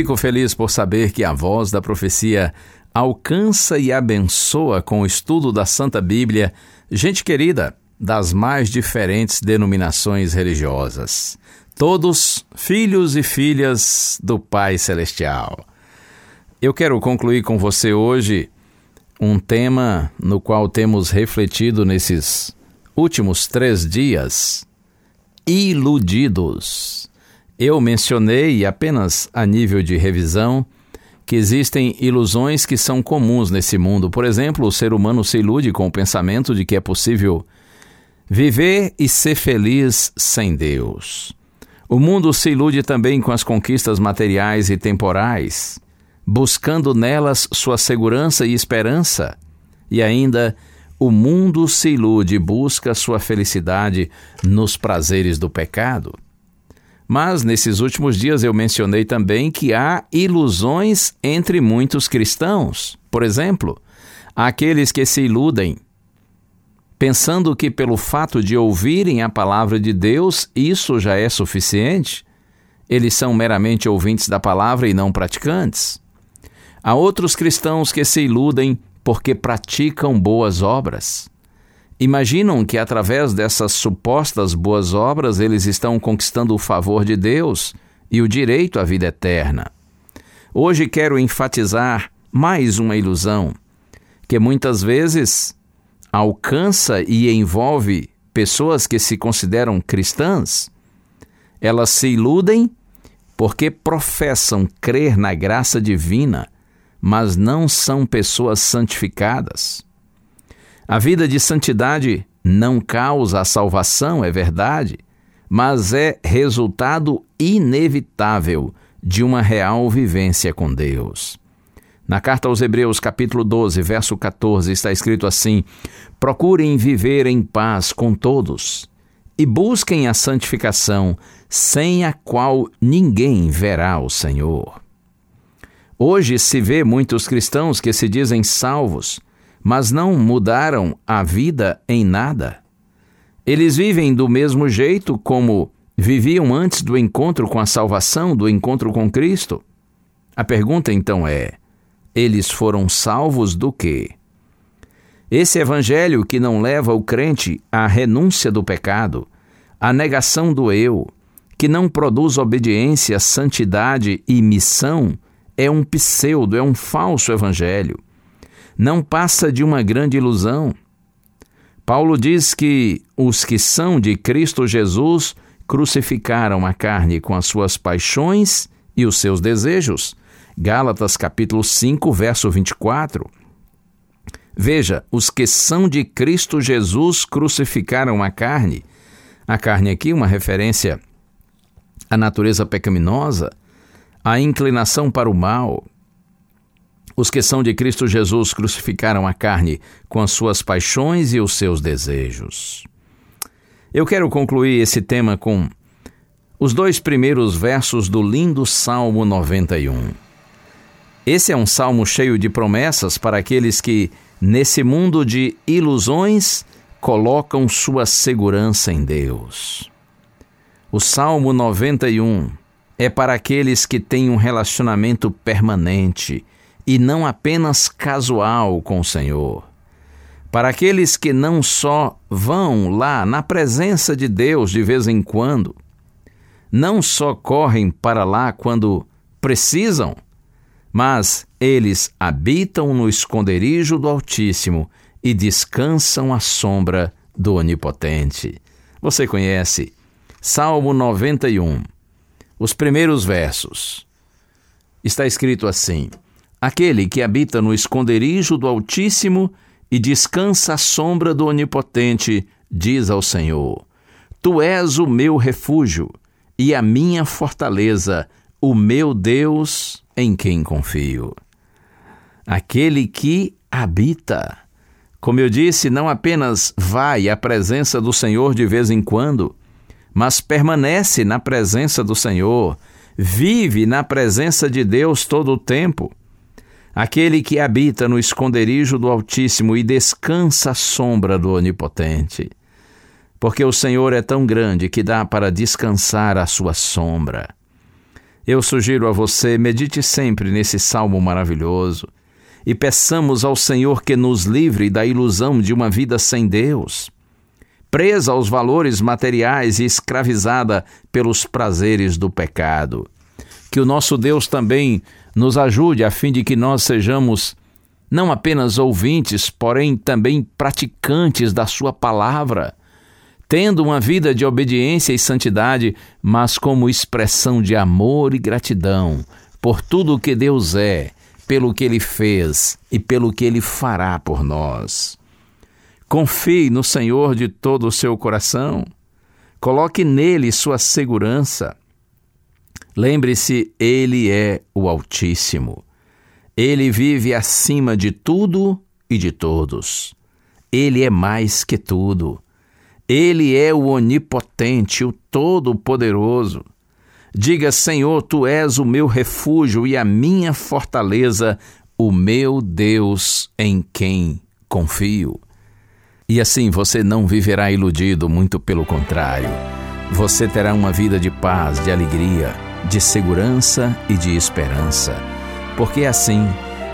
Fico feliz por saber que a voz da profecia alcança e abençoa com o estudo da Santa Bíblia gente querida das mais diferentes denominações religiosas. Todos filhos e filhas do Pai Celestial. Eu quero concluir com você hoje um tema no qual temos refletido nesses últimos três dias: iludidos. Eu mencionei, apenas a nível de revisão, que existem ilusões que são comuns nesse mundo. Por exemplo, o ser humano se ilude com o pensamento de que é possível viver e ser feliz sem Deus. O mundo se ilude também com as conquistas materiais e temporais, buscando nelas sua segurança e esperança. E ainda, o mundo se ilude e busca sua felicidade nos prazeres do pecado. Mas nesses últimos dias eu mencionei também que há ilusões entre muitos cristãos. Por exemplo, aqueles que se iludem, pensando que pelo fato de ouvirem a palavra de Deus, isso já é suficiente. Eles são meramente ouvintes da palavra e não praticantes. Há outros cristãos que se iludem porque praticam boas obras. Imaginam que através dessas supostas boas obras eles estão conquistando o favor de Deus e o direito à vida eterna. Hoje quero enfatizar mais uma ilusão que muitas vezes alcança e envolve pessoas que se consideram cristãs. Elas se iludem porque professam crer na graça divina, mas não são pessoas santificadas. A vida de santidade não causa a salvação, é verdade, mas é resultado inevitável de uma real vivência com Deus. Na carta aos Hebreus, capítulo 12, verso 14, está escrito assim: Procurem viver em paz com todos e busquem a santificação, sem a qual ninguém verá o Senhor. Hoje se vê muitos cristãos que se dizem salvos, mas não mudaram a vida em nada. Eles vivem do mesmo jeito como viviam antes do encontro com a salvação, do encontro com Cristo. A pergunta então é: eles foram salvos do quê? Esse evangelho que não leva o crente à renúncia do pecado, à negação do eu, que não produz obediência, santidade e missão, é um pseudo, é um falso evangelho não passa de uma grande ilusão. Paulo diz que os que são de Cristo Jesus crucificaram a carne com as suas paixões e os seus desejos. Gálatas capítulo 5, verso 24. Veja, os que são de Cristo Jesus crucificaram a carne. A carne aqui uma referência à natureza pecaminosa, à inclinação para o mal, os que são de Cristo Jesus crucificaram a carne com as suas paixões e os seus desejos. Eu quero concluir esse tema com os dois primeiros versos do lindo Salmo 91. Esse é um salmo cheio de promessas para aqueles que nesse mundo de ilusões, colocam sua segurança em Deus. O Salmo 91 é para aqueles que têm um relacionamento permanente e não apenas casual com o Senhor. Para aqueles que não só vão lá na presença de Deus de vez em quando, não só correm para lá quando precisam, mas eles habitam no esconderijo do Altíssimo e descansam à sombra do Onipotente. Você conhece Salmo 91, os primeiros versos. Está escrito assim: Aquele que habita no esconderijo do Altíssimo e descansa à sombra do Onipotente, diz ao Senhor: Tu és o meu refúgio e a minha fortaleza, o meu Deus em quem confio. Aquele que habita. Como eu disse, não apenas vai à presença do Senhor de vez em quando, mas permanece na presença do Senhor, vive na presença de Deus todo o tempo. Aquele que habita no esconderijo do Altíssimo e descansa à sombra do Onipotente porque o Senhor é tão grande que dá para descansar à sua sombra. Eu sugiro a você, medite sempre nesse salmo maravilhoso e peçamos ao Senhor que nos livre da ilusão de uma vida sem Deus, presa aos valores materiais e escravizada pelos prazeres do pecado. Que o nosso Deus também nos ajude a fim de que nós sejamos não apenas ouvintes, porém também praticantes da Sua palavra tendo uma vida de obediência e santidade, mas como expressão de amor e gratidão por tudo o que Deus é, pelo que Ele fez e pelo que Ele fará por nós. Confie no Senhor de todo o seu coração, coloque nele sua segurança. Lembre-se, Ele é o Altíssimo. Ele vive acima de tudo e de todos. Ele é mais que tudo. Ele é o onipotente, o todo-poderoso. Diga, Senhor, tu és o meu refúgio e a minha fortaleza, o meu Deus em quem confio. E assim você não viverá iludido, muito pelo contrário. Você terá uma vida de paz, de alegria, de segurança e de esperança. Porque assim,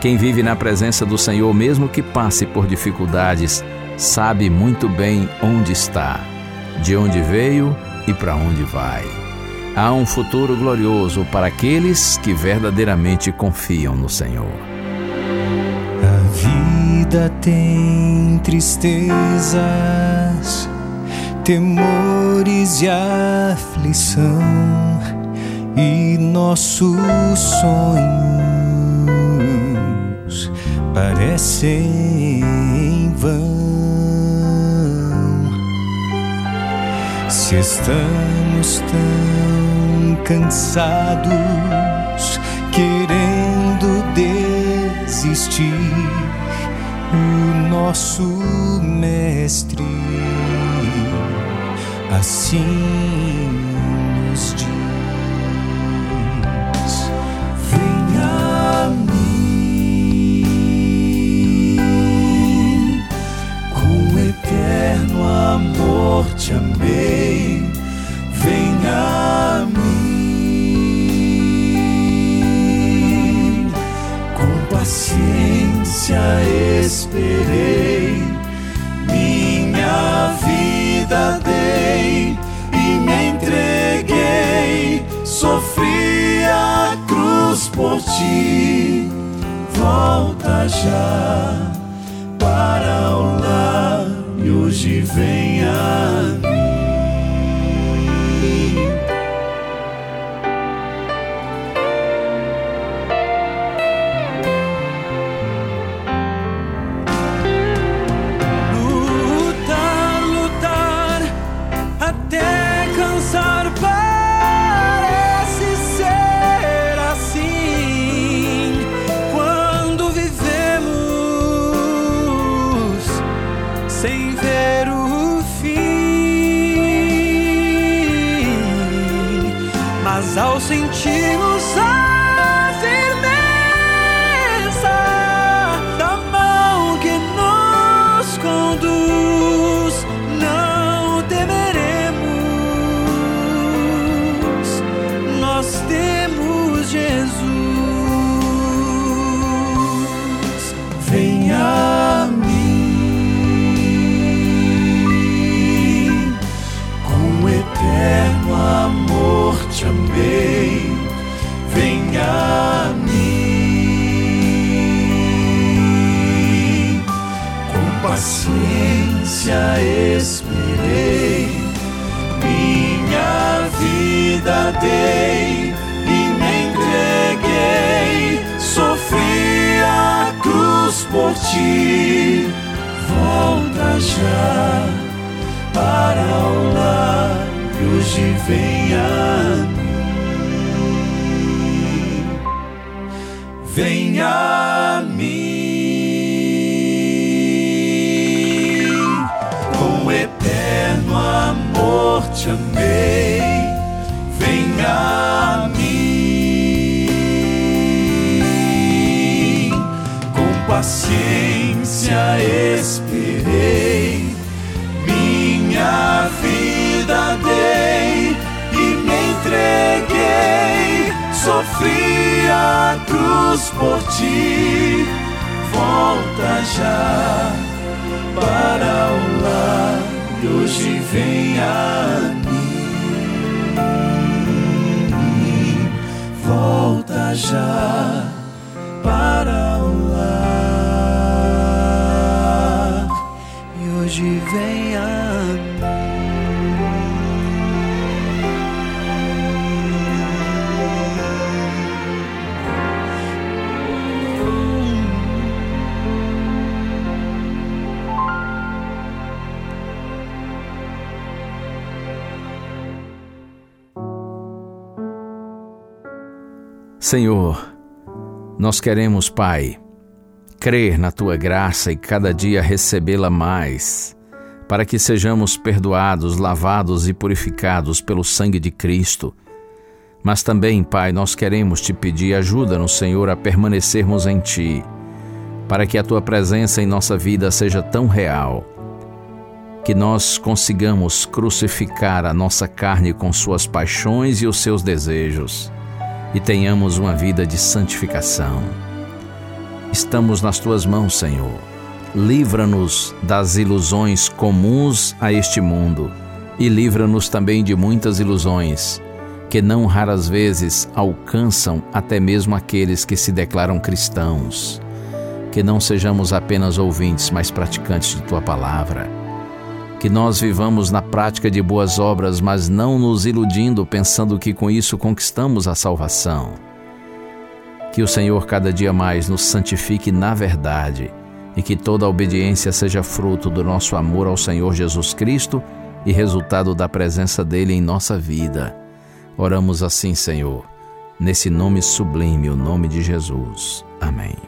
quem vive na presença do Senhor, mesmo que passe por dificuldades, sabe muito bem onde está, de onde veio e para onde vai. Há um futuro glorioso para aqueles que verdadeiramente confiam no Senhor. A vida tem tristezas, temores e aflição, e nossos sonhos parecem em vão. Se estamos tão cansados, querendo desistir, o nosso Mestre assim nos diz: para o lar e hoje venha. sentimos a firmeza da mão que nos conduz. Não temeremos, nós temos Jesus. Paciência esperei, minha vida dei e me entreguei, sofri a cruz por ti. Volta já para o lar e hoje venha a mim. Venha a mim. Te. Venha a mim. Com paciência esperei minha vida dei e me entreguei, sofri a cruz por ti. Volta já para o e hoje vem a mim. Volta já para o lar e hoje vem a Senhor, nós queremos, Pai, crer na tua graça e cada dia recebê-la mais, para que sejamos perdoados, lavados e purificados pelo sangue de Cristo. Mas também, Pai, nós queremos te pedir ajuda no Senhor a permanecermos em Ti, para que a Tua presença em nossa vida seja tão real, que nós consigamos crucificar a nossa carne com suas paixões e os seus desejos e tenhamos uma vida de santificação. Estamos nas tuas mãos, Senhor. Livra-nos das ilusões comuns a este mundo e livra-nos também de muitas ilusões que não raras vezes alcançam até mesmo aqueles que se declaram cristãos. Que não sejamos apenas ouvintes, mas praticantes de tua palavra que nós vivamos na prática de boas obras, mas não nos iludindo pensando que com isso conquistamos a salvação. Que o Senhor cada dia mais nos santifique na verdade e que toda a obediência seja fruto do nosso amor ao Senhor Jesus Cristo e resultado da presença dele em nossa vida. Oramos assim, Senhor, nesse nome sublime, o nome de Jesus. Amém.